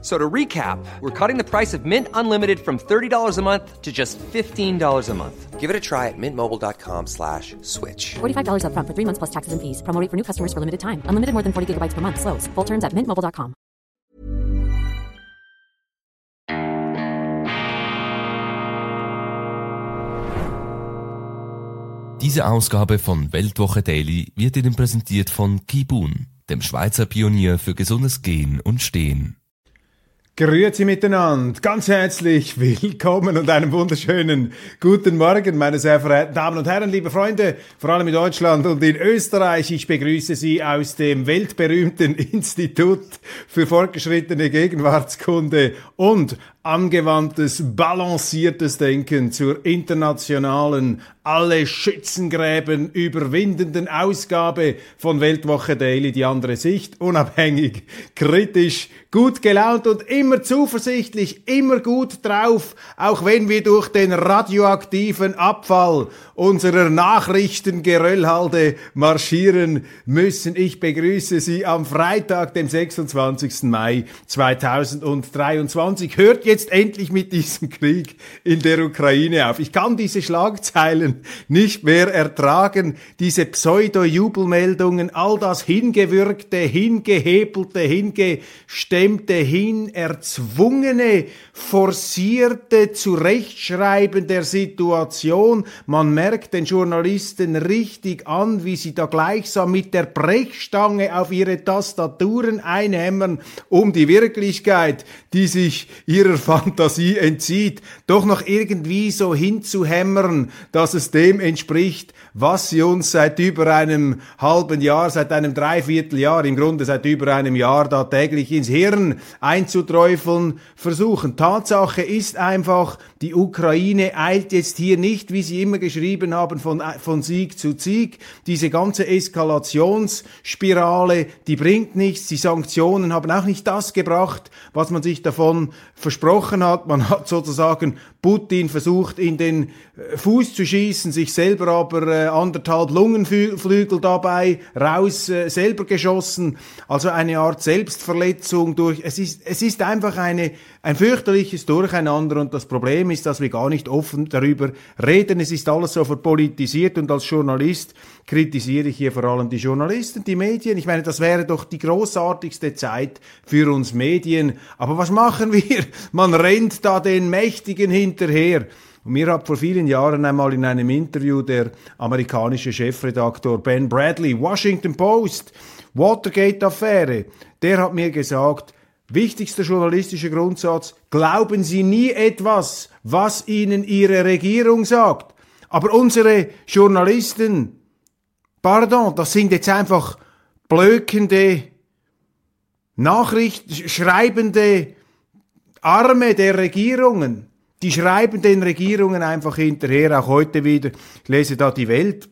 So to recap, we're cutting the price of Mint Unlimited from $30 a month to just $15 a month. Give it a try at mintmobile.com slash switch. $45 upfront for three months plus taxes and fees. Promo rate for new customers for limited time. Unlimited more than 40 gigabytes per month. Slows. Full terms at mintmobile.com. Diese Ausgabe von Weltwoche Daily wird Ihnen präsentiert von Kibun, dem Schweizer Pionier für gesundes Gehen und Stehen. Grüezi miteinander, ganz herzlich willkommen und einen wunderschönen guten Morgen, meine sehr verehrten Damen und Herren, liebe Freunde, vor allem in Deutschland und in Österreich. Ich begrüße Sie aus dem weltberühmten Institut für fortgeschrittene Gegenwartskunde und angewandtes, balanciertes Denken zur internationalen, alle Schützengräben überwindenden Ausgabe von Weltwoche Daily, die andere Sicht, unabhängig, kritisch, gut gelaunt und immer zuversichtlich, immer gut drauf, auch wenn wir durch den radioaktiven Abfall unserer Nachrichtengeröllhalde marschieren müssen. Ich begrüße Sie am Freitag, dem 26. Mai 2023. Hört jetzt endlich mit diesem Krieg in der Ukraine auf. Ich kann diese Schlagzeilen nicht mehr ertragen, diese Pseudo-Jubelmeldungen, all das hingewürgte, hingehebelte, hingestemmte, hinerzwungene, forcierte Zurechtschreiben der Situation. Man merkt den Journalisten richtig an, wie sie da gleichsam mit der Brechstange auf ihre Tastaturen einhämmern, um die Wirklichkeit, die sich ihrer Fantasie entzieht, doch noch irgendwie so hinzuhämmern, dass es dem entspricht, was sie uns seit über einem halben Jahr, seit einem Dreivierteljahr, im Grunde seit über einem Jahr da täglich ins Hirn einzuträufeln versuchen. Tatsache ist einfach, die Ukraine eilt jetzt hier nicht, wie sie immer geschrieben haben, von, von Sieg zu Sieg. Diese ganze Eskalationsspirale, die bringt nichts. Die Sanktionen haben auch nicht das gebracht, was man sich davon versprochen hat. Man hat sozusagen Putin versucht, in den äh, Fuß zu schießen, sich selber aber äh, anderthalb Lungenflügel dabei raus äh, selber geschossen. Also eine Art Selbstverletzung durch. Es ist, es ist einfach eine, ein fürchterliches Durcheinander und das Problem ist, dass wir gar nicht offen darüber reden. Es ist alles so verpolitisiert und als Journalist kritisiere ich hier vor allem die Journalisten, die Medien. Ich meine, das wäre doch die großartigste Zeit für uns Medien. Aber was machen wir? Man rennt da den Mächtigen hinterher. Und mir hat vor vielen Jahren einmal in einem Interview der amerikanische Chefredaktor Ben Bradley, Washington Post, Watergate-Affäre, der hat mir gesagt, wichtigster journalistischer Grundsatz, glauben Sie nie etwas, was Ihnen Ihre Regierung sagt. Aber unsere Journalisten, pardon, das sind jetzt einfach blökende, Nachrichtenschreibende Arme der Regierungen. Die schreiben den Regierungen einfach hinterher, auch heute wieder. Ich lese da die Welt.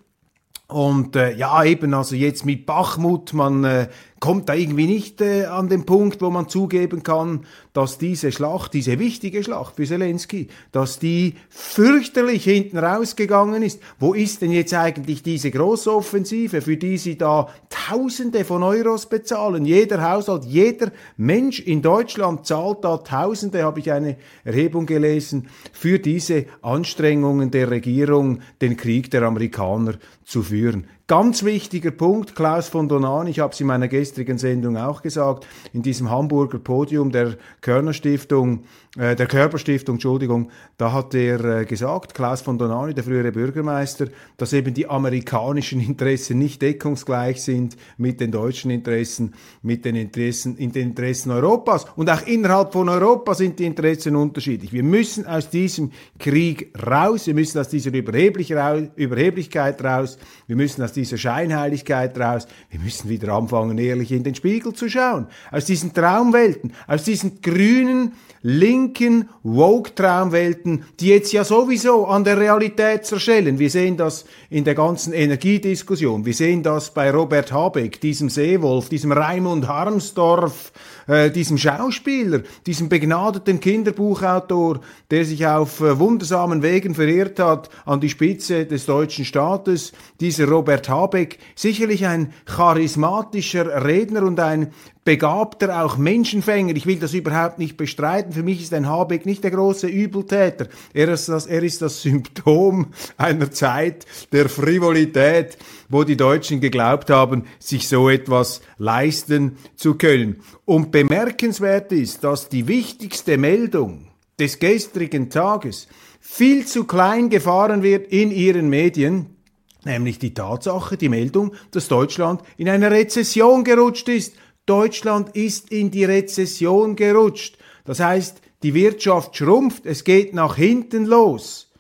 Und äh, ja, eben, also jetzt mit Bachmut, man äh, kommt da irgendwie nicht äh, an den Punkt, wo man zugeben kann, dass diese Schlacht, diese wichtige Schlacht für Zelensky, dass die fürchterlich hinten rausgegangen ist. Wo ist denn jetzt eigentlich diese Großoffensive, für die sie da Tausende von Euros bezahlen? Jeder Haushalt, jeder Mensch in Deutschland zahlt da Tausende, habe ich eine Erhebung gelesen, für diese Anstrengungen der Regierung, den Krieg der Amerikaner zu führen. Ganz wichtiger Punkt, Klaus von Donan, ich habe es in meiner gestrigen Sendung auch gesagt, in diesem Hamburger Podium der Körner Stiftung, äh, der Körperstiftung, Entschuldigung, da hat er äh, gesagt, Klaus von Donani, der frühere Bürgermeister, dass eben die amerikanischen Interessen nicht deckungsgleich sind mit den deutschen Interessen, mit den Interessen, in den Interessen Europas. Und auch innerhalb von Europa sind die Interessen unterschiedlich. Wir müssen aus diesem Krieg raus, wir müssen aus dieser Überheblichkeit raus, wir müssen aus dieser Scheinheiligkeit raus. Wir müssen wieder anfangen, ehrlich in den Spiegel zu schauen. Aus diesen Traumwelten, aus diesen grünen, linken Woke-Traumwelten, die jetzt ja sowieso an der Realität zerschellen. Wir sehen das in der ganzen Energiediskussion. Wir sehen das bei Robert Habeck, diesem Seewolf, diesem Raimund Harmsdorf, äh, diesem Schauspieler, diesem begnadeten Kinderbuchautor, der sich auf äh, wundersamen Wegen verirrt hat an die Spitze des deutschen Staates, dieser Robert Habeck, sicherlich ein charismatischer Redner und ein begabter, auch Menschenfänger. Ich will das überhaupt nicht bestreiten. Für mich ist ein Habeck nicht der große Übeltäter. Er ist das, er ist das Symptom einer Zeit der Frivolität, wo die Deutschen geglaubt haben, sich so etwas leisten zu können. Und bemerkenswert ist, dass die wichtigste Meldung des gestrigen Tages viel zu klein gefahren wird in ihren Medien, nämlich die Tatsache, die Meldung, dass Deutschland in eine Rezession gerutscht ist. Deutschland ist in die Rezession gerutscht. Das heißt, die Wirtschaft schrumpft, es geht nach hinten los.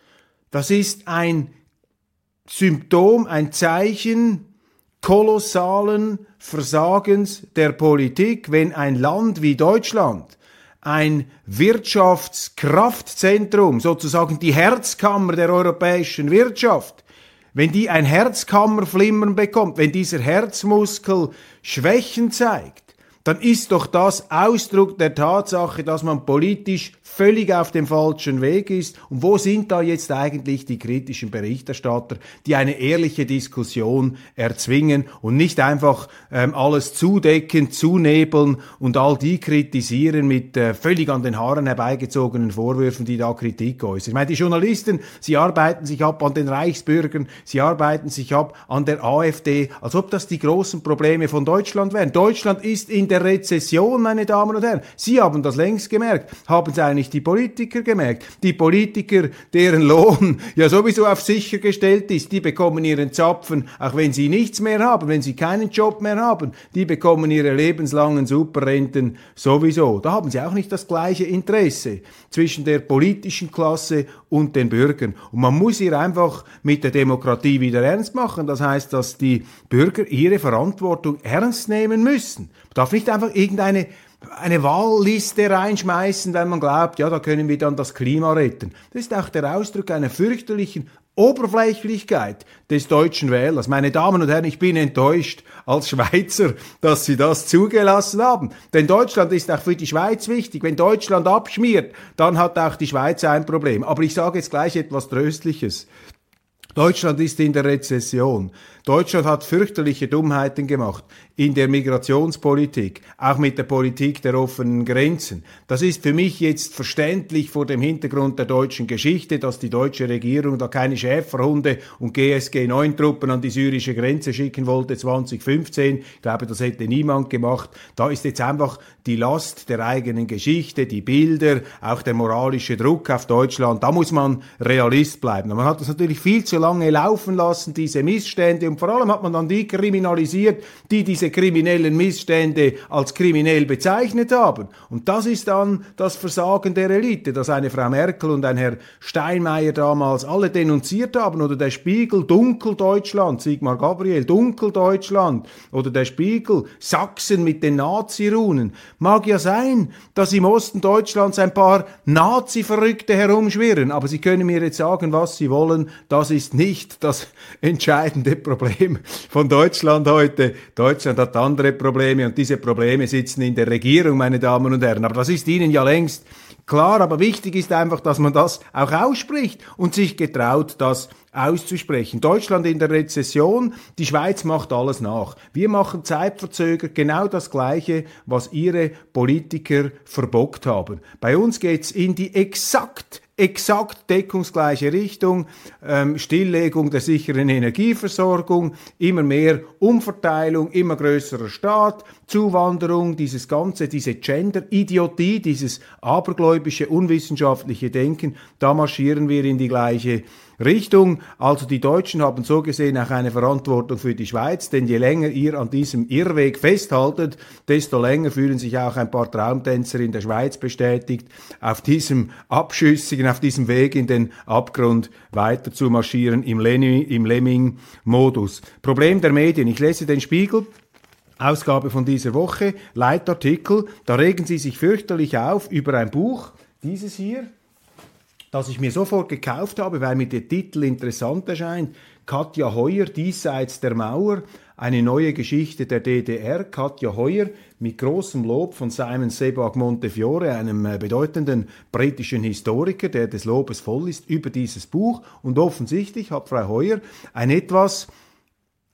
Das ist ein Symptom, ein Zeichen kolossalen Versagens der Politik, wenn ein Land wie Deutschland ein Wirtschaftskraftzentrum, sozusagen die Herzkammer der europäischen Wirtschaft, wenn die ein Herzkammerflimmern bekommt, wenn dieser Herzmuskel Schwächen zeigt, dann ist doch das Ausdruck der Tatsache, dass man politisch völlig auf dem falschen Weg ist. Und wo sind da jetzt eigentlich die kritischen Berichterstatter, die eine ehrliche Diskussion erzwingen und nicht einfach ähm, alles zudecken, zunebeln und all die kritisieren mit äh, völlig an den Haaren herbeigezogenen Vorwürfen, die da Kritik äußern. Ich meine, die Journalisten, sie arbeiten sich ab an den Reichsbürgern, sie arbeiten sich ab an der AfD, als ob das die großen Probleme von Deutschland wären. Deutschland ist in der Rezession, meine Damen und Herren. Sie haben das längst gemerkt. Haben Sie eigentlich die Politiker gemerkt? Die Politiker, deren Lohn ja sowieso auf sicher gestellt ist, die bekommen ihren Zapfen, auch wenn sie nichts mehr haben, wenn sie keinen Job mehr haben, die bekommen ihre lebenslangen Superrenten sowieso. Da haben sie auch nicht das gleiche Interesse zwischen der politischen Klasse und den Bürgern. Und man muss hier einfach mit der Demokratie wieder ernst machen. Das heißt, dass die Bürger ihre Verantwortung ernst nehmen müssen. Darf nicht einfach irgendeine eine Wahlliste reinschmeißen, wenn man glaubt, ja, da können wir dann das Klima retten. Das ist auch der Ausdruck einer fürchterlichen Oberflächlichkeit des deutschen Wählers. Meine Damen und Herren, ich bin enttäuscht als Schweizer, dass Sie das zugelassen haben. Denn Deutschland ist auch für die Schweiz wichtig. Wenn Deutschland abschmiert, dann hat auch die Schweiz ein Problem. Aber ich sage jetzt gleich etwas Tröstliches. Deutschland ist in der Rezession. Deutschland hat fürchterliche Dummheiten gemacht in der Migrationspolitik, auch mit der Politik der offenen Grenzen. Das ist für mich jetzt verständlich vor dem Hintergrund der deutschen Geschichte, dass die deutsche Regierung da keine Schäferhunde und GSG 9 Truppen an die syrische Grenze schicken wollte 2015. Ich glaube, das hätte niemand gemacht. Da ist jetzt einfach die Last der eigenen Geschichte, die Bilder, auch der moralische Druck auf Deutschland. Da muss man Realist bleiben. Man hat das natürlich viel zu lange laufen lassen, diese Missstände und vor allem hat man dann die kriminalisiert, die diese kriminellen Missstände als kriminell bezeichnet haben. Und das ist dann das Versagen der Elite, dass eine Frau Merkel und ein Herr Steinmeier damals alle denunziert haben oder der Spiegel Dunkeldeutschland, Sigmar Gabriel Dunkeldeutschland oder der Spiegel Sachsen mit den Nazi-Runen. Mag ja sein, dass im Osten Deutschlands ein paar Nazi-Verrückte herumschwirren, aber Sie können mir jetzt sagen, was Sie wollen, das ist nicht das entscheidende Problem. Problem von Deutschland heute. Deutschland hat andere Probleme und diese Probleme sitzen in der Regierung, meine Damen und Herren. Aber das ist Ihnen ja längst klar. Aber wichtig ist einfach, dass man das auch ausspricht und sich getraut, das auszusprechen. Deutschland in der Rezession, die Schweiz macht alles nach. Wir machen zeitverzögert genau das Gleiche, was ihre Politiker verbockt haben. Bei uns geht's in die exakt exakt deckungsgleiche Richtung, ähm, Stilllegung der sicheren Energieversorgung, immer mehr Umverteilung, immer größerer Staat, Zuwanderung, dieses ganze, diese Gender-Idiotie, dieses abergläubische, unwissenschaftliche Denken, da marschieren wir in die gleiche Richtung. Also die Deutschen haben so gesehen auch eine Verantwortung für die Schweiz, denn je länger ihr an diesem Irrweg festhaltet, desto länger fühlen sich auch ein paar Traumtänzer in der Schweiz bestätigt, auf diesem abschüssigen, auf diesem Weg in den Abgrund weiter zu marschieren im, im Lemming-Modus. Problem der Medien. Ich lese den Spiegel. Ausgabe von dieser Woche, Leitartikel, da regen sie sich fürchterlich auf über ein Buch, dieses hier, das ich mir sofort gekauft habe, weil mir der Titel interessant erscheint. Katja Heuer, Diesseits der Mauer, eine neue Geschichte der DDR. Katja Heuer mit großem Lob von Simon Sebag Montefiore, einem äh, bedeutenden britischen Historiker, der des Lobes voll ist über dieses Buch. Und offensichtlich hat Frau Heuer ein etwas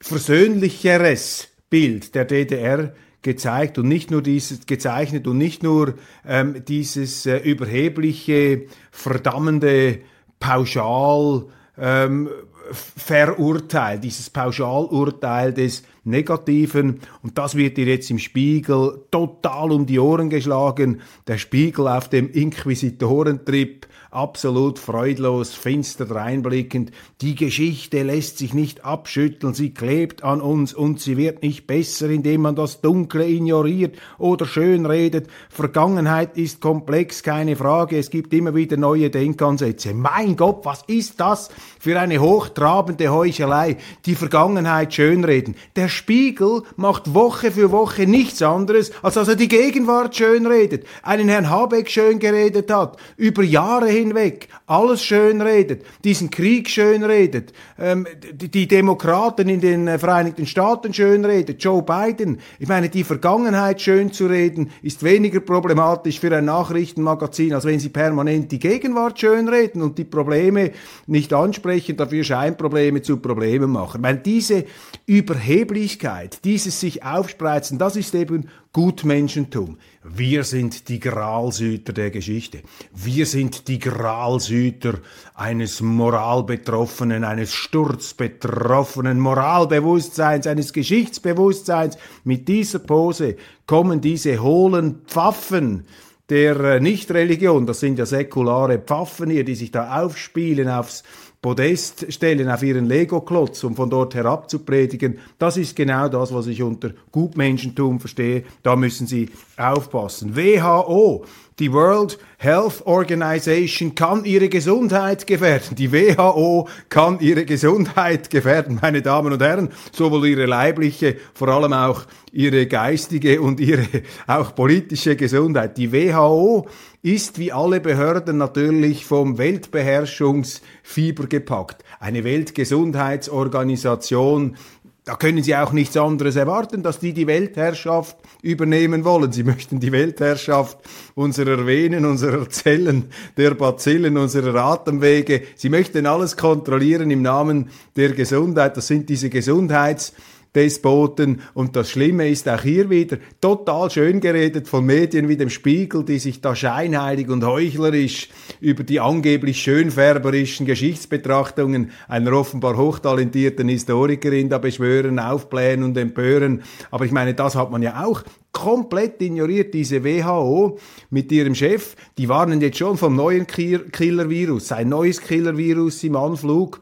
versöhnlicheres Bild der DDR gezeigt und nicht nur dieses gezeichnet und nicht nur ähm, dieses äh, überhebliche, verdammende Pauschal ähm, Verurteil, dieses Pauschalurteil des Negativen. Und das wird dir jetzt im Spiegel total um die Ohren geschlagen. Der Spiegel auf dem Inquisitorentrip absolut freudlos, finster reinblickend. Die Geschichte lässt sich nicht abschütteln, sie klebt an uns und sie wird nicht besser, indem man das Dunkle ignoriert oder schönredet. Vergangenheit ist komplex, keine Frage, es gibt immer wieder neue Denkansätze. Mein Gott, was ist das für eine hochtrabende Heuchelei? Die Vergangenheit schönreden. Der Spiegel macht Woche für Woche nichts anderes, als dass er die Gegenwart schönredet, einen Herrn Habeck schön geredet hat, über Jahre hin hinweg alles schön redet, diesen Krieg schön redet, ähm, die, Demokraten in den äh, Vereinigten Staaten schön redet, Joe Biden. Ich meine, die Vergangenheit schön zu reden, ist weniger problematisch für ein Nachrichtenmagazin, als wenn sie permanent die Gegenwart schön reden und die Probleme nicht ansprechen, dafür Scheinprobleme zu Problemen machen. Ich meine, diese Überheblichkeit, dieses sich aufspreizen, das ist eben Gutmenschentum. Wir sind die Gralsüter der Geschichte. Wir sind die Gralsüter eines Moralbetroffenen, eines Sturzbetroffenen Moralbewusstseins, eines Geschichtsbewusstseins. Mit dieser Pose kommen diese hohlen Pfaffen der äh, Nichtreligion, das sind ja säkulare Pfaffen hier, die sich da aufspielen aufs Podest stellen auf ihren Lego-Klotz, um von dort herab zu predigen. Das ist genau das, was ich unter Gutmenschentum verstehe. Da müssen Sie aufpassen. WHO, die World Health Organization kann ihre Gesundheit gefährden. Die WHO kann ihre Gesundheit gefährden, meine Damen und Herren, sowohl ihre leibliche, vor allem auch ihre geistige und ihre auch politische Gesundheit. Die WHO ist wie alle Behörden natürlich vom Weltbeherrschungsfieber gepackt. Eine Weltgesundheitsorganisation, da können Sie auch nichts anderes erwarten, dass die die Weltherrschaft übernehmen wollen. Sie möchten die Weltherrschaft unserer Venen, unserer Zellen, der Bazillen, unserer Atemwege. Sie möchten alles kontrollieren im Namen der Gesundheit. Das sind diese Gesundheits- Despoten. Und das Schlimme ist auch hier wieder total schön geredet von Medien wie dem Spiegel, die sich da scheinheilig und heuchlerisch über die angeblich schönfärberischen Geschichtsbetrachtungen einer offenbar hochtalentierten Historikerin da beschwören, aufblähen und empören. Aber ich meine, das hat man ja auch komplett ignoriert, diese WHO mit ihrem Chef. Die warnen jetzt schon vom neuen Killer-Virus, ein neues Killer-Virus im Anflug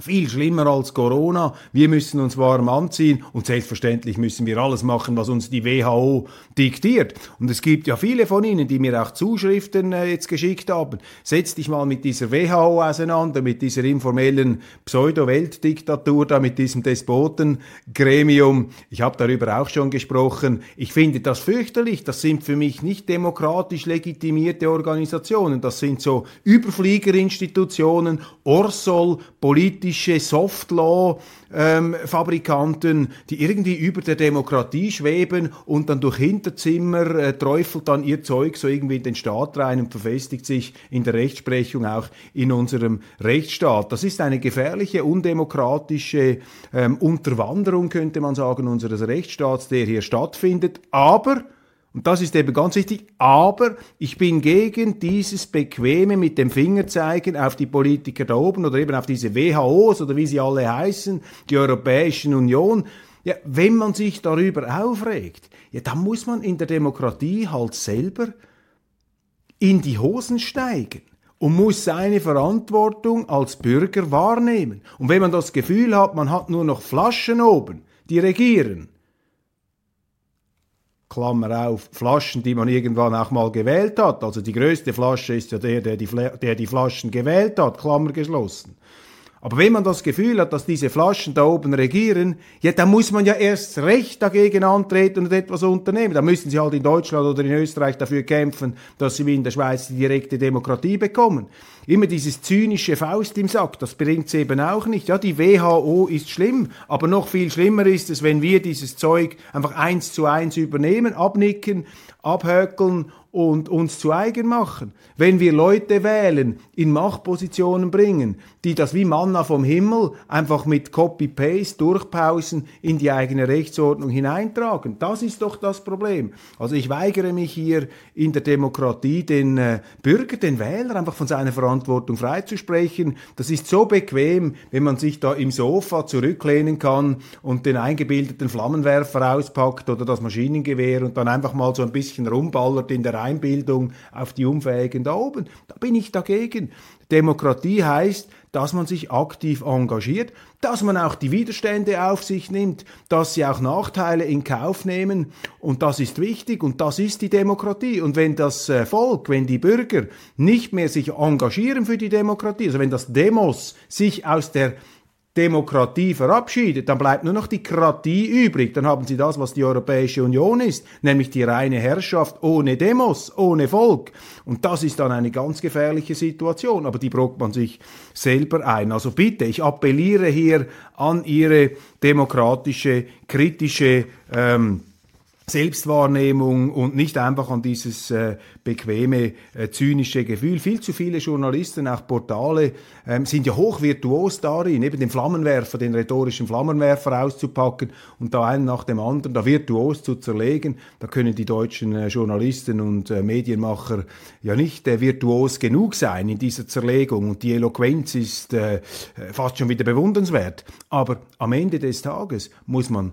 viel schlimmer als Corona. Wir müssen uns warm anziehen und selbstverständlich müssen wir alles machen, was uns die WHO diktiert. Und es gibt ja viele von Ihnen, die mir auch Zuschriften äh, jetzt geschickt haben. Setz dich mal mit dieser WHO auseinander, mit dieser informellen Pseudo-Weltdiktatur, da mit diesem Despotengremium. Ich habe darüber auch schon gesprochen. Ich finde das fürchterlich. Das sind für mich nicht demokratisch legitimierte Organisationen. Das sind so Überfliegerinstitutionen, Orsol, politisch politische Softlaw-Fabrikanten, ähm, die irgendwie über der Demokratie schweben und dann durch Hinterzimmer äh, träufelt dann ihr Zeug so irgendwie in den Staat rein und verfestigt sich in der Rechtsprechung auch in unserem Rechtsstaat. Das ist eine gefährliche, undemokratische ähm, Unterwanderung, könnte man sagen, unseres Rechtsstaats, der hier stattfindet. Aber und das ist eben ganz wichtig. Aber ich bin gegen dieses Bequeme mit dem Fingerzeigen auf die Politiker da oben oder eben auf diese WHOs oder wie sie alle heißen, die Europäischen Union. Ja, wenn man sich darüber aufregt, ja, dann muss man in der Demokratie halt selber in die Hosen steigen und muss seine Verantwortung als Bürger wahrnehmen. Und wenn man das Gefühl hat, man hat nur noch Flaschen oben, die regieren, Klammer auf, Flaschen, die man irgendwann auch mal gewählt hat. Also die größte Flasche ist ja der, der die, der die Flaschen gewählt hat, Klammer geschlossen. Aber wenn man das Gefühl hat, dass diese Flaschen da oben regieren, ja, dann muss man ja erst recht dagegen antreten und etwas unternehmen. Da müssen sie halt in Deutschland oder in Österreich dafür kämpfen, dass sie wie in der Schweiz die direkte Demokratie bekommen. Immer dieses zynische Faust im Sack, das bringt's eben auch nicht. Ja, die WHO ist schlimm, aber noch viel schlimmer ist es, wenn wir dieses Zeug einfach eins zu eins übernehmen, abnicken, abhökeln und uns zu eigen machen. Wenn wir Leute wählen, in Machtpositionen bringen, die das wie Manna vom Himmel einfach mit Copy-Paste durchpausen in die eigene Rechtsordnung hineintragen. Das ist doch das Problem. Also ich weigere mich hier in der Demokratie den äh, Bürger, den Wähler einfach von seiner Verantwortung freizusprechen. Das ist so bequem, wenn man sich da im Sofa zurücklehnen kann und den eingebildeten Flammenwerfer auspackt oder das Maschinengewehr und dann einfach mal so ein bisschen rumballert in der Einbildung auf die Unfähigen da oben. Da bin ich dagegen. Demokratie heißt, dass man sich aktiv engagiert, dass man auch die Widerstände auf sich nimmt, dass sie auch Nachteile in Kauf nehmen und das ist wichtig und das ist die Demokratie. Und wenn das äh, Volk, wenn die Bürger nicht mehr sich engagieren für die Demokratie, also wenn das Demos sich aus der Demokratie verabschiedet, dann bleibt nur noch die Kratie übrig. Dann haben Sie das, was die Europäische Union ist, nämlich die reine Herrschaft ohne Demos, ohne Volk. Und das ist dann eine ganz gefährliche Situation, aber die brockt man sich selber ein. Also bitte, ich appelliere hier an Ihre demokratische, kritische ähm, Selbstwahrnehmung und nicht einfach an dieses äh, bequeme, äh, zynische Gefühl. Viel zu viele Journalisten, auch Portale, ähm, sind ja hochvirtuos darin, eben den Flammenwerfer, den rhetorischen Flammenwerfer auszupacken und da einen nach dem anderen da virtuos zu zerlegen. Da können die deutschen äh, Journalisten und äh, Medienmacher ja nicht äh, virtuos genug sein in dieser Zerlegung und die Eloquenz ist äh, fast schon wieder bewundernswert. Aber am Ende des Tages muss man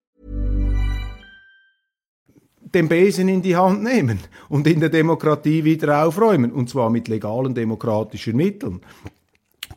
den Besen in die Hand nehmen und in der Demokratie wieder aufräumen, und zwar mit legalen demokratischen Mitteln.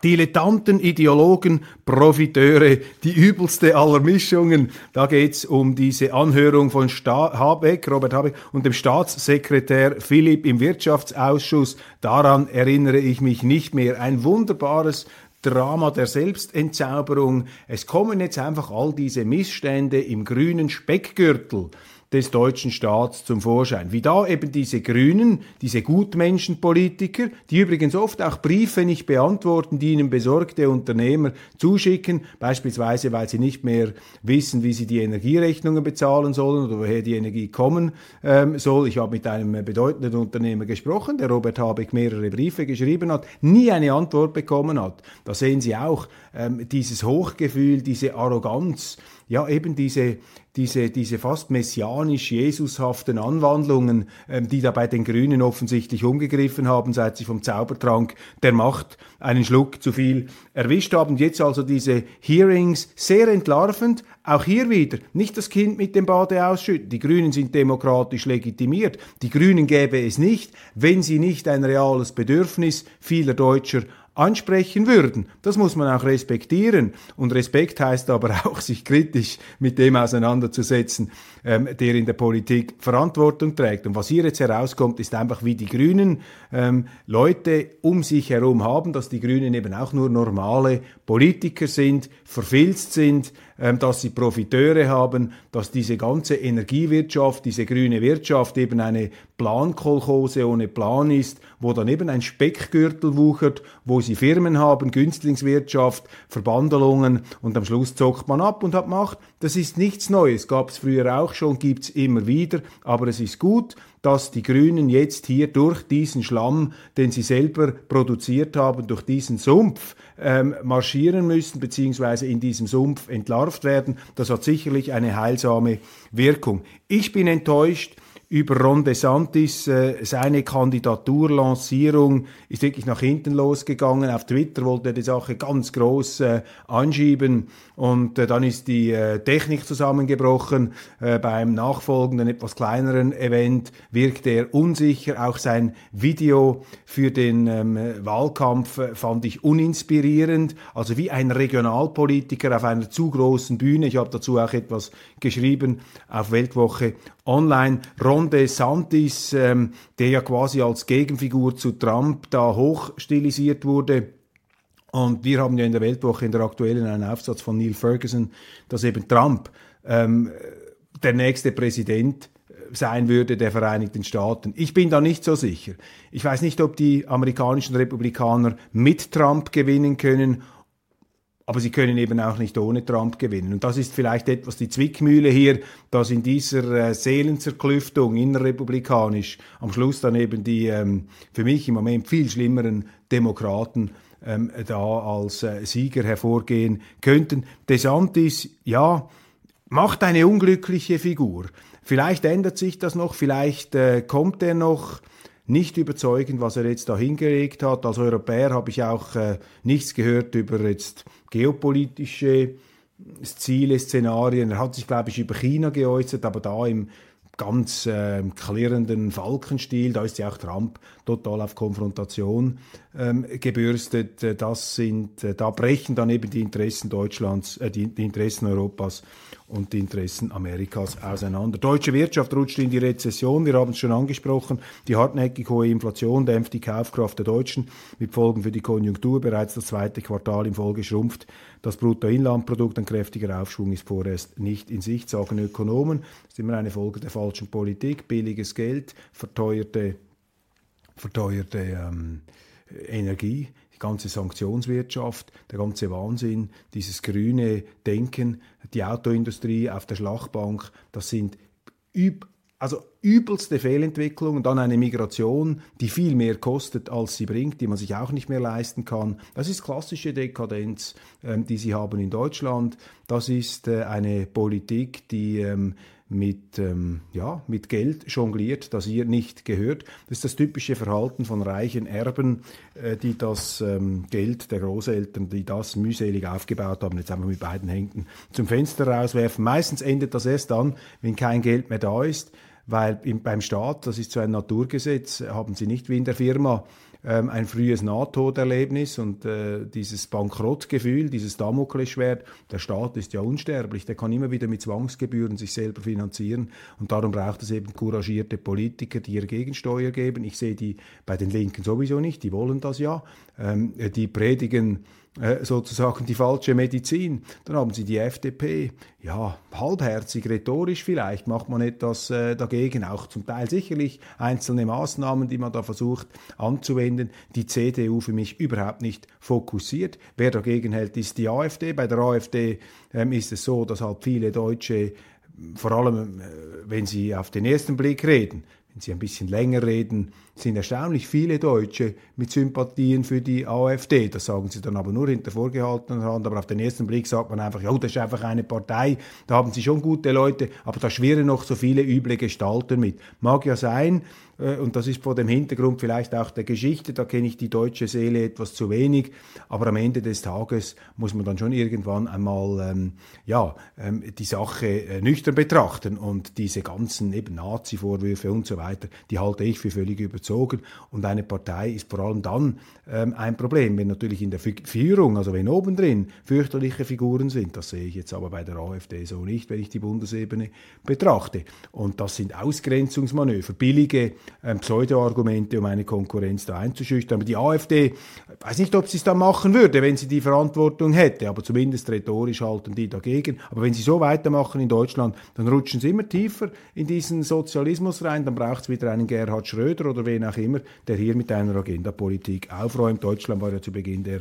Dilettanten, Ideologen, Profiteure, die übelste aller Mischungen. Da geht's um diese Anhörung von Sta Habeck, Robert Habeck und dem Staatssekretär Philipp im Wirtschaftsausschuss. Daran erinnere ich mich nicht mehr. Ein wunderbares Drama der Selbstentzauberung. Es kommen jetzt einfach all diese Missstände im grünen Speckgürtel des deutschen Staats zum Vorschein. Wie da eben diese Grünen, diese Gutmenschenpolitiker, die übrigens oft auch Briefe nicht beantworten, die ihnen besorgte Unternehmer zuschicken, beispielsweise weil sie nicht mehr wissen, wie sie die Energierechnungen bezahlen sollen oder woher die Energie kommen ähm, soll. Ich habe mit einem bedeutenden Unternehmer gesprochen, der Robert Habeck mehrere Briefe geschrieben hat, nie eine Antwort bekommen hat. Da sehen Sie auch ähm, dieses Hochgefühl, diese Arroganz, ja eben diese, diese, diese fast messianisch-jesushaften Anwandlungen, ähm, die da bei den Grünen offensichtlich umgegriffen haben, seit sie vom Zaubertrank der Macht einen Schluck zu viel erwischt haben. Jetzt also diese Hearings sehr entlarvend. Auch hier wieder nicht das Kind mit dem Bade ausschütten. Die Grünen sind demokratisch legitimiert. Die Grünen gäbe es nicht, wenn sie nicht ein reales Bedürfnis vieler Deutscher ansprechen würden. Das muss man auch respektieren. Und Respekt heißt aber auch, sich kritisch mit dem auseinanderzusetzen, ähm, der in der Politik Verantwortung trägt. Und was hier jetzt herauskommt, ist einfach, wie die Grünen ähm, Leute um sich herum haben, dass die Grünen eben auch nur normale Politiker sind, verfilzt sind, dass sie Profiteure haben, dass diese ganze Energiewirtschaft, diese grüne Wirtschaft eben eine Plankolchose ohne Plan ist, wo dann eben ein Speckgürtel wuchert, wo sie Firmen haben, Günstlingswirtschaft, Verbandelungen und am Schluss zockt man ab und hat Macht. Das ist nichts Neues, gab es früher auch schon, gibt's immer wieder, aber es ist gut, dass die Grünen jetzt hier durch diesen Schlamm, den sie selber produziert haben, durch diesen Sumpf ähm, marschieren müssen, beziehungsweise in diesem Sumpf entlarvt werden. Das hat sicherlich eine heilsame Wirkung. Ich bin enttäuscht, über Ron DeSantis. Äh, seine Kandidaturlancierung ist wirklich nach hinten losgegangen. Auf Twitter wollte er die Sache ganz groß äh, anschieben und äh, dann ist die äh, Technik zusammengebrochen. Äh, beim nachfolgenden, etwas kleineren Event wirkte er unsicher. Auch sein Video für den ähm, Wahlkampf äh, fand ich uninspirierend. Also wie ein Regionalpolitiker auf einer zu großen Bühne. Ich habe dazu auch etwas geschrieben auf Weltwoche online. Ron DeSantis, ähm, der ja quasi als Gegenfigur zu Trump da hochstilisiert wurde. Und wir haben ja in der Weltwoche in der aktuellen einen Aufsatz von Neil Ferguson, dass eben Trump ähm, der nächste Präsident sein würde der Vereinigten Staaten. Ich bin da nicht so sicher. Ich weiß nicht, ob die amerikanischen Republikaner mit Trump gewinnen können aber sie können eben auch nicht ohne Trump gewinnen. Und das ist vielleicht etwas die Zwickmühle hier, dass in dieser äh, Seelenzerklüftung innerrepublikanisch am Schluss dann eben die ähm, für mich im Moment viel schlimmeren Demokraten ähm, da als äh, Sieger hervorgehen könnten. DeSantis, ja, macht eine unglückliche Figur. Vielleicht ändert sich das noch, vielleicht äh, kommt er noch nicht überzeugend, was er jetzt da hingelegt hat. Als Europäer habe ich auch äh, nichts gehört über jetzt geopolitische Ziele, Szenarien. Er hat sich, glaube ich, über China geäußert, aber da im ganz äh, klirrenden Falkenstil, da ist ja auch Trump total auf Konfrontation ähm, gebürstet. Äh, das sind, äh, da brechen dann eben die Interessen Deutschlands, äh, die, die Interessen Europas und die Interessen Amerikas auseinander. Deutsche Wirtschaft rutscht in die Rezession, wir haben es schon angesprochen. Die hartnäckig hohe Inflation dämpft die Kaufkraft der Deutschen mit Folgen für die Konjunktur. Bereits das zweite Quartal in Folge schrumpft das Bruttoinlandprodukt. Ein kräftiger Aufschwung ist vorerst nicht in Sicht, sagen Ökonomen. Das ist immer eine Folge der falschen Politik. Billiges Geld, verteuerte, verteuerte ähm, Energie die ganze Sanktionswirtschaft, der ganze Wahnsinn, dieses grüne Denken, die Autoindustrie auf der Schlachtbank, das sind üb also übelste Fehlentwicklung und dann eine Migration, die viel mehr kostet, als sie bringt, die man sich auch nicht mehr leisten kann. Das ist klassische Dekadenz, ähm, die sie haben in Deutschland. Das ist äh, eine Politik, die ähm, mit, ähm, ja, mit Geld jongliert, das ihr nicht gehört. Das ist das typische Verhalten von reichen Erben, äh, die das ähm, Geld der Großeltern, die das mühselig aufgebaut haben, jetzt einfach mit beiden Händen zum Fenster rauswerfen. Meistens endet das erst dann, wenn kein Geld mehr da ist, weil im, beim Staat, das ist so ein Naturgesetz, haben sie nicht wie in der Firma ähm, ein frühes Nahtoderlebnis und äh, dieses Bankrottgefühl, dieses Damoklesschwert, der Staat ist ja unsterblich, der kann immer wieder mit Zwangsgebühren sich selber finanzieren und darum braucht es eben couragierte Politiker, die ihr Gegensteuer geben. Ich sehe die bei den Linken sowieso nicht, die wollen das ja, ähm, die predigen äh, sozusagen die falsche Medizin. Dann haben sie die FDP. Ja, halbherzig, rhetorisch vielleicht macht man etwas äh, dagegen, auch zum Teil sicherlich einzelne Maßnahmen, die man da versucht anzuwenden. Die CDU für mich überhaupt nicht fokussiert. Wer dagegen hält, ist die AfD. Bei der AfD ähm, ist es so, dass halt viele Deutsche vor allem, äh, wenn sie auf den ersten Blick reden, wenn Sie ein bisschen länger reden, sind erstaunlich viele Deutsche mit Sympathien für die AfD. Das sagen sie dann aber nur hinter vorgehaltener Hand. Aber auf den ersten Blick sagt man einfach, ja, das ist einfach eine Partei. Da haben sie schon gute Leute, aber da schwirren noch so viele üble Gestalten mit. Mag ja sein, und das ist vor dem Hintergrund vielleicht auch der Geschichte, da kenne ich die deutsche Seele etwas zu wenig, aber am Ende des Tages muss man dann schon irgendwann einmal ähm, ja, ähm, die Sache äh, nüchtern betrachten. Und diese ganzen Nazi-Vorwürfe und so weiter, die halte ich für völlig überzogen. Und eine Partei ist vor allem dann ähm, ein Problem, wenn natürlich in der Führung, also wenn oben drin fürchterliche Figuren sind, das sehe ich jetzt aber bei der AfD so nicht, wenn ich die Bundesebene betrachte. Und das sind Ausgrenzungsmanöver, billige Pseudo-Argumente, um eine Konkurrenz da einzuschüchtern. Aber die AfD, weiß nicht, ob sie es da machen würde, wenn sie die Verantwortung hätte, aber zumindest rhetorisch halten die dagegen. Aber wenn sie so weitermachen in Deutschland, dann rutschen sie immer tiefer in diesen Sozialismus rein, dann braucht es wieder einen Gerhard Schröder oder wen auch immer, der hier mit einer Agenda-Politik aufräumt. Deutschland war ja zu Beginn der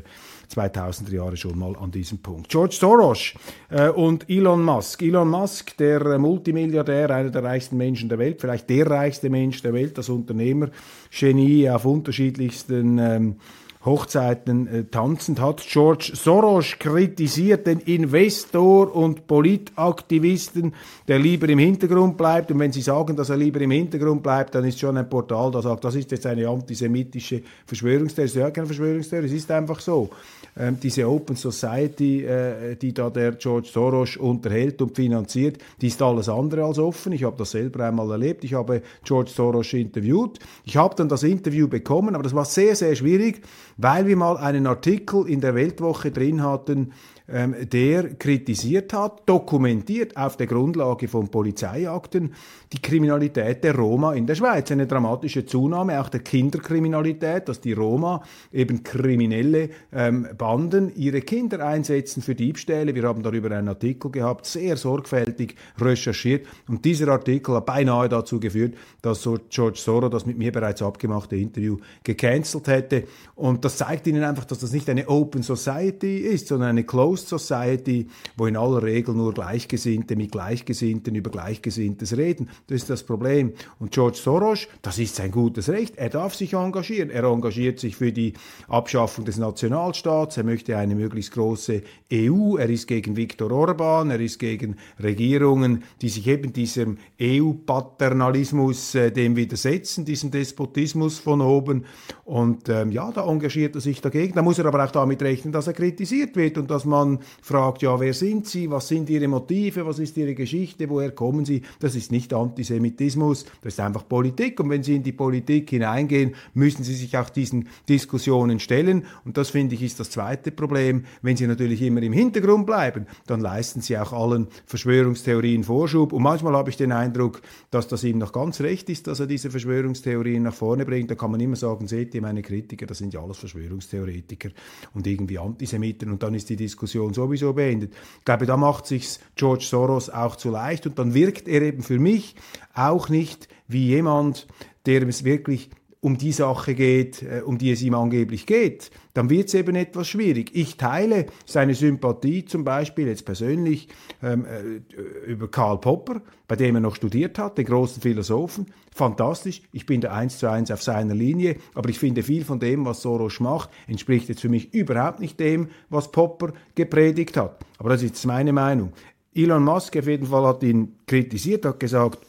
2000er Jahre schon mal an diesem Punkt. George Soros äh, und Elon Musk. Elon Musk, der äh, Multimilliardär, einer der reichsten Menschen der Welt, vielleicht der reichste Mensch der Welt, das Unternehmergenie auf unterschiedlichsten ähm, Hochzeiten äh, tanzend hat. George Soros kritisiert den Investor und Politaktivisten, der lieber im Hintergrund bleibt. Und wenn Sie sagen, dass er lieber im Hintergrund bleibt, dann ist schon ein Portal, das sagt, das ist jetzt eine antisemitische Verschwörungstheorie. Es ist ja keine Verschwörungstheorie, es ist einfach so. Ähm, diese Open Society, äh, die da der George Soros unterhält und finanziert, die ist alles andere als offen. Ich habe das selber einmal erlebt. Ich habe George Soros interviewt. Ich habe dann das Interview bekommen, aber das war sehr, sehr schwierig weil wir mal einen Artikel in der Weltwoche drin hatten, ähm, der kritisiert hat, dokumentiert auf der Grundlage von Polizeiakten die Kriminalität der Roma in der Schweiz. Eine dramatische Zunahme auch der Kinderkriminalität, dass die Roma eben kriminelle ähm, Banden ihre Kinder einsetzen für Diebstähle. Wir haben darüber einen Artikel gehabt, sehr sorgfältig recherchiert und dieser Artikel hat beinahe dazu geführt, dass George Soros das mit mir bereits abgemachte Interview gecancelt hätte. Und das zeigt Ihnen einfach, dass das nicht eine Open Society ist, sondern eine Closed Closed Society, wo in aller Regel nur Gleichgesinnte mit Gleichgesinnten über Gleichgesinntes reden. Das ist das Problem. Und George Soros, das ist sein gutes Recht. Er darf sich engagieren. Er engagiert sich für die Abschaffung des Nationalstaats. Er möchte eine möglichst große EU. Er ist gegen Viktor Orban. Er ist gegen Regierungen, die sich eben diesem EU-Paternalismus äh, dem widersetzen, diesem Despotismus von oben. Und ähm, ja, da engagiert er sich dagegen. Da muss er aber auch damit rechnen, dass er kritisiert wird und dass man man fragt, ja, wer sind Sie, was sind Ihre Motive, was ist Ihre Geschichte, woher kommen Sie, das ist nicht Antisemitismus, das ist einfach Politik. Und wenn Sie in die Politik hineingehen, müssen Sie sich auch diesen Diskussionen stellen. Und das finde ich ist das zweite Problem. Wenn Sie natürlich immer im Hintergrund bleiben, dann leisten Sie auch allen Verschwörungstheorien Vorschub. Und manchmal habe ich den Eindruck, dass das ihm noch ganz recht ist, dass er diese Verschwörungstheorien nach vorne bringt. Da kann man immer sagen, seht ihr meine Kritiker, das sind ja alles Verschwörungstheoretiker und irgendwie Antisemiten. Und dann ist die Diskussion Diskussion sowieso beendet. Ich glaube, da macht sich George Soros auch zu leicht und dann wirkt er eben für mich auch nicht wie jemand, der es wirklich um die Sache geht, äh, um die es ihm angeblich geht, dann wird es eben etwas schwierig. Ich teile seine Sympathie zum Beispiel jetzt persönlich ähm, äh, über Karl Popper, bei dem er noch studiert hat, den großen Philosophen. Fantastisch, ich bin da eins zu eins auf seiner Linie, aber ich finde viel von dem, was Soros macht, entspricht jetzt für mich überhaupt nicht dem, was Popper gepredigt hat. Aber das ist jetzt meine Meinung. Elon Musk auf jeden Fall hat ihn kritisiert, hat gesagt,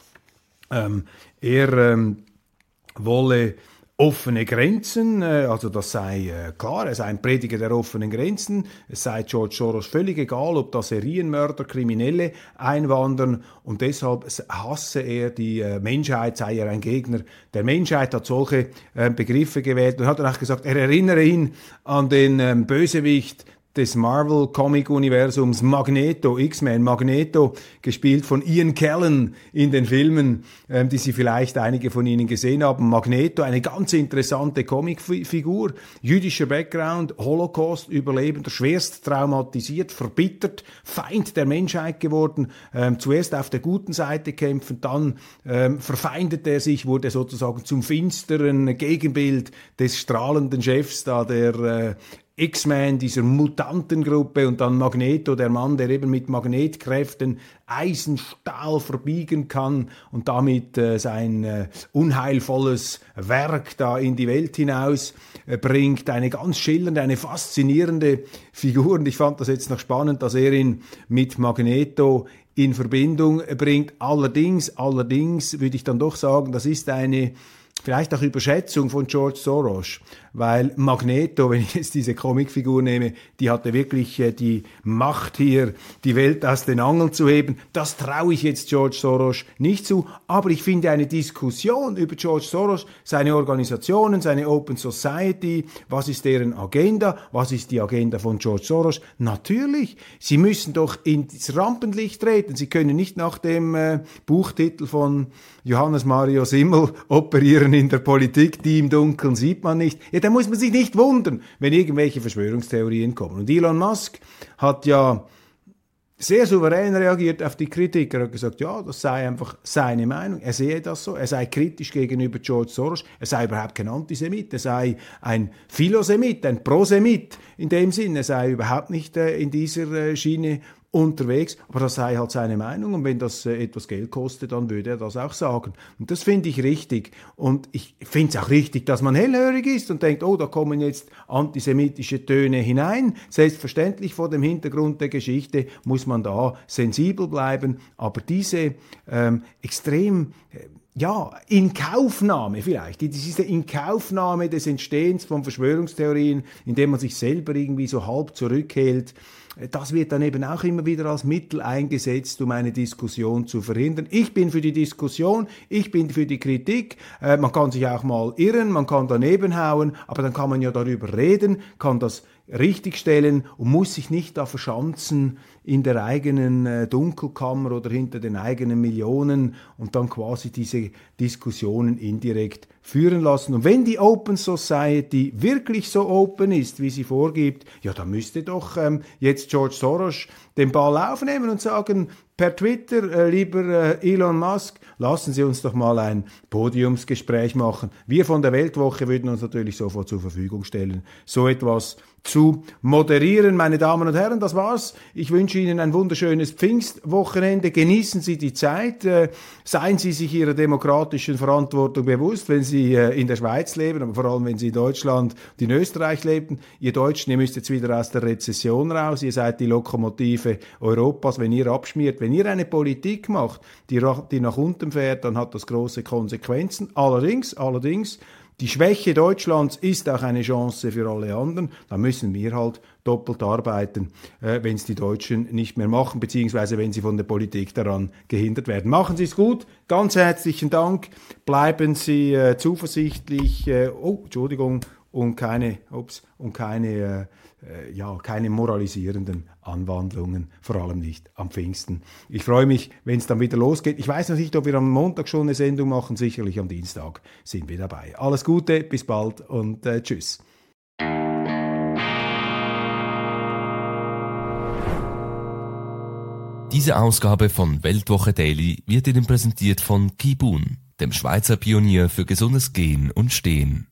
ähm, er ähm, wolle offene Grenzen, äh, also das sei äh, klar, er sei ein Prediger der offenen Grenzen, es sei George Soros völlig egal, ob da Serienmörder, Kriminelle einwandern und deshalb hasse er die äh, Menschheit, sei er ein Gegner der Menschheit, hat solche Begriffe gewählt und hat dann auch gesagt, er erinnere ihn an den ähm, Bösewicht des Marvel-Comic-Universums Magneto, X-Men Magneto, gespielt von Ian Kellen in den Filmen, ähm, die Sie vielleicht einige von Ihnen gesehen haben. Magneto, eine ganz interessante Comicfigur, jüdischer Background, Holocaust-Überlebender, schwerst traumatisiert, verbittert, Feind der Menschheit geworden, ähm, zuerst auf der guten Seite kämpfen, dann ähm, verfeindet er sich, wurde sozusagen zum finsteren Gegenbild des strahlenden Chefs da, der äh, X-Men, dieser Mutantengruppe und dann Magneto, der Mann, der eben mit Magnetkräften Eisenstahl verbiegen kann und damit äh, sein äh, unheilvolles Werk da in die Welt hinaus äh, bringt. Eine ganz schillernde, eine faszinierende Figur und ich fand das jetzt noch spannend, dass er ihn mit Magneto in Verbindung bringt. Allerdings, allerdings würde ich dann doch sagen, das ist eine vielleicht auch Überschätzung von George Soros, weil Magneto, wenn ich jetzt diese Comicfigur nehme, die hatte wirklich äh, die Macht hier, die Welt aus den Angeln zu heben. Das traue ich jetzt George Soros nicht zu, aber ich finde eine Diskussion über George Soros, seine Organisationen, seine Open Society, was ist deren Agenda, was ist die Agenda von George Soros? Natürlich, sie müssen doch ins Rampenlicht treten. Sie können nicht nach dem äh, Buchtitel von Johannes Mario Simmel operieren Charakteren in der Politik, die im Dunkeln sieht man nicht. Ja, da muss man sich nicht wundern, wenn irgendwelche Verschwörungstheorien kommen. Und Elon Musk hat ja sehr souverän reagiert auf die Kritik. Er hat gesagt, ja, das sei einfach seine Meinung. Er sehe das so. Er sei kritisch gegenüber George Soros. Er sei überhaupt kein Antisemit. Er sei ein Philosemit, ein Prosemit in dem Sinn. Er sei überhaupt nicht äh, in dieser äh, Schiene unterwegs, aber das sei halt seine Meinung und wenn das äh, etwas Geld kostet, dann würde er das auch sagen. Und das finde ich richtig. Und ich finde es auch richtig, dass man hellhörig ist und denkt, oh, da kommen jetzt antisemitische Töne hinein. Selbstverständlich vor dem Hintergrund der Geschichte muss man da sensibel bleiben, aber diese ähm, extrem äh, ja, Inkaufnahme vielleicht, diese Inkaufnahme des Entstehens von Verschwörungstheorien, indem man sich selber irgendwie so halb zurückhält, das wird dann eben auch immer wieder als Mittel eingesetzt, um eine Diskussion zu verhindern. Ich bin für die Diskussion, ich bin für die Kritik. Äh, man kann sich auch mal irren, man kann daneben hauen, aber dann kann man ja darüber reden, kann das richtigstellen und muss sich nicht da verschanzen in der eigenen äh, Dunkelkammer oder hinter den eigenen Millionen und dann quasi diese Diskussionen indirekt führen lassen. Und wenn die Open Society wirklich so open ist, wie sie vorgibt, ja, dann müsste doch ähm, jetzt George Soros den Ball aufnehmen und sagen, per Twitter, äh, lieber äh, Elon Musk, lassen Sie uns doch mal ein Podiumsgespräch machen. Wir von der Weltwoche würden uns natürlich sofort zur Verfügung stellen, so etwas zu moderieren. Meine Damen und Herren, das war's. Ich wünsche Ihnen ein wunderschönes Pfingstwochenende. Genießen Sie die Zeit. Äh, seien Sie sich Ihrer demokratischen Verantwortung bewusst, wenn Sie äh, in der Schweiz leben, aber vor allem, wenn Sie in Deutschland und in Österreich leben. Ihr Deutschen, ihr müsst jetzt wieder aus der Rezession raus. Ihr seid die Lokomotive Europas. Wenn ihr abschmiert, wenn ihr eine Politik macht, die, die nach unten fährt, dann hat das große Konsequenzen. Allerdings, allerdings, die Schwäche Deutschlands ist auch eine Chance für alle anderen. Da müssen wir halt doppelt arbeiten, äh, wenn es die Deutschen nicht mehr machen, beziehungsweise wenn sie von der Politik daran gehindert werden. Machen Sie es gut. Ganz herzlichen Dank. Bleiben Sie äh, zuversichtlich. Äh, oh, Entschuldigung. Und keine, ups, und keine äh, ja, keine moralisierenden Anwandlungen, vor allem nicht am Pfingsten. Ich freue mich, wenn es dann wieder losgeht. Ich weiß noch nicht, ob wir am Montag schon eine Sendung machen, sicherlich am Dienstag sind wir dabei. Alles Gute, bis bald und äh, tschüss. Diese Ausgabe von Weltwoche Daily wird Ihnen präsentiert von Kibun, dem Schweizer Pionier für gesundes Gehen und Stehen.